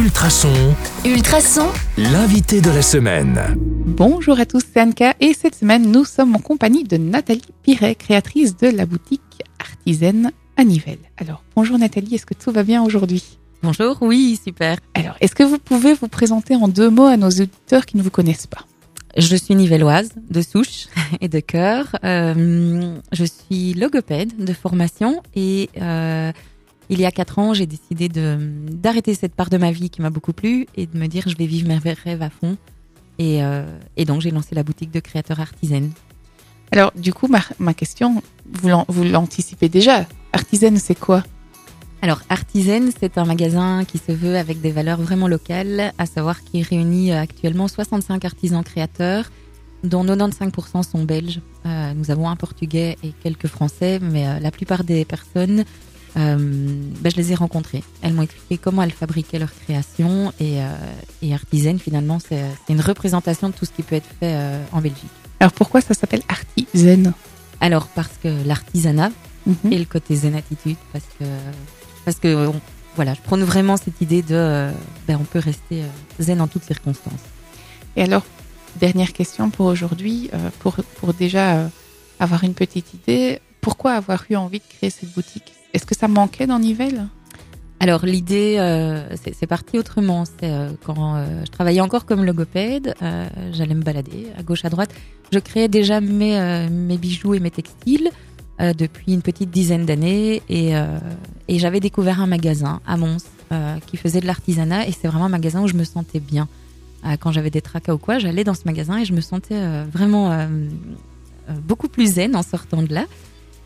Ultrason, Ultrason, l'invité de la semaine. Bonjour à tous, c'est Anka et cette semaine nous sommes en compagnie de Nathalie Piret, créatrice de la boutique artisaine à Nivelles. Alors bonjour Nathalie, est-ce que tout va bien aujourd'hui? Bonjour, oui, super. Alors est-ce que vous pouvez vous présenter en deux mots à nos auditeurs qui ne vous connaissent pas? Je suis nivelloise de souche et de cœur. Euh, je suis logopède de formation et euh, il y a quatre ans, j'ai décidé d'arrêter cette part de ma vie qui m'a beaucoup plu et de me dire je vais vivre mes rêves à fond. Et, euh, et donc j'ai lancé la boutique de créateurs artisanes. Alors du coup ma, ma question, vous l'an- vous l'anticipez déjà, artisaine c'est quoi? Alors Artisan, c'est un magasin qui se veut avec des valeurs vraiment locales, à savoir qu'il réunit euh, actuellement 65 artisans créateurs, dont 95% sont belges. Euh, nous avons un portugais et quelques français, mais euh, la plupart des personnes, euh, ben, je les ai rencontrées. Elles m'ont expliqué comment elles fabriquaient leurs créations et, euh, et Artisan, finalement, c'est une représentation de tout ce qui peut être fait euh, en Belgique. Alors pourquoi ça s'appelle artisaine Alors parce que l'artisanat, Mhm. et le côté zen attitude parce que parce que on- voilà je prône vraiment cette idée de euh, ben on peut rester zen en toutes circonstances Et alors, dernière question pour aujourd'hui, pour, pour déjà avoir une petite idée, pourquoi avoir eu envie de créer cette boutique? Est-ce que ça manquait dans Nivelles? Alors l'idée euh, c'est parti autrement. C'est euh, quand euh, je travaillais encore comme logopède j'allais me balader à gauche à droite. Je créais déjà mes mes bijoux et mes textiles depuis une petite dizaine d'années. Et et j'avais découvert un magasin à Mons qui faisait de l'artisanat. Et c'est vraiment un magasin où je me sentais bien. Quand j'avais des tracas ou quoi j'allais dans ce magasin et je me sentais vraiment beaucoup plus zen en sortant de là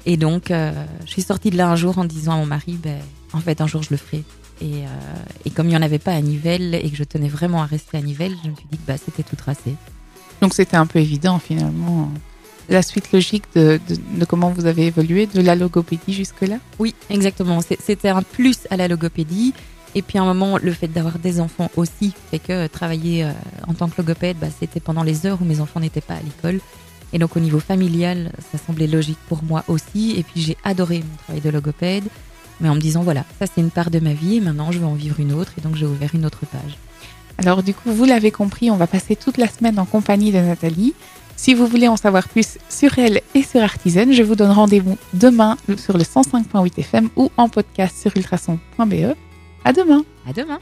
et donc euh, je suis sortie de là un jour en disant à mon mari ben en fait un jour je le ferai et, euh, et comme il n'y en avait pas à Nivelles et que je tenais vraiment à rester à Nivelles je me suis dit que bah, c'était tout tracé Donc c'était un peu évident finalement. La suite logique de, de, de comment vous avez évolué de la logopédie jusque-là? Oui, exactement. C'était un plus à la logopédie. Et puis à un moment, le fait d'avoir des enfants aussi fait que euh, travailler en tant que logopède, bah, c'était pendant les heures où mes enfants n'étaient pas à l'école. Et donc au niveau familial, ça semblait logique pour moi aussi. Et puis j'ai adoré mon travail de logopède, mais en me disant voilà, ça c'est une part de ma vie et maintenant je veux en vivre une autre. Et donc j'ai ouvert une autre page. Alors du coup, vous l'avez compris, on va passer toute la semaine en compagnie de Nathalie. Si vous voulez en savoir plus sur elle et sur Artisan, je vous donne rendez-vous demain sur le 105.8 FM ou en podcast sur ultrason.be. À demain À demain.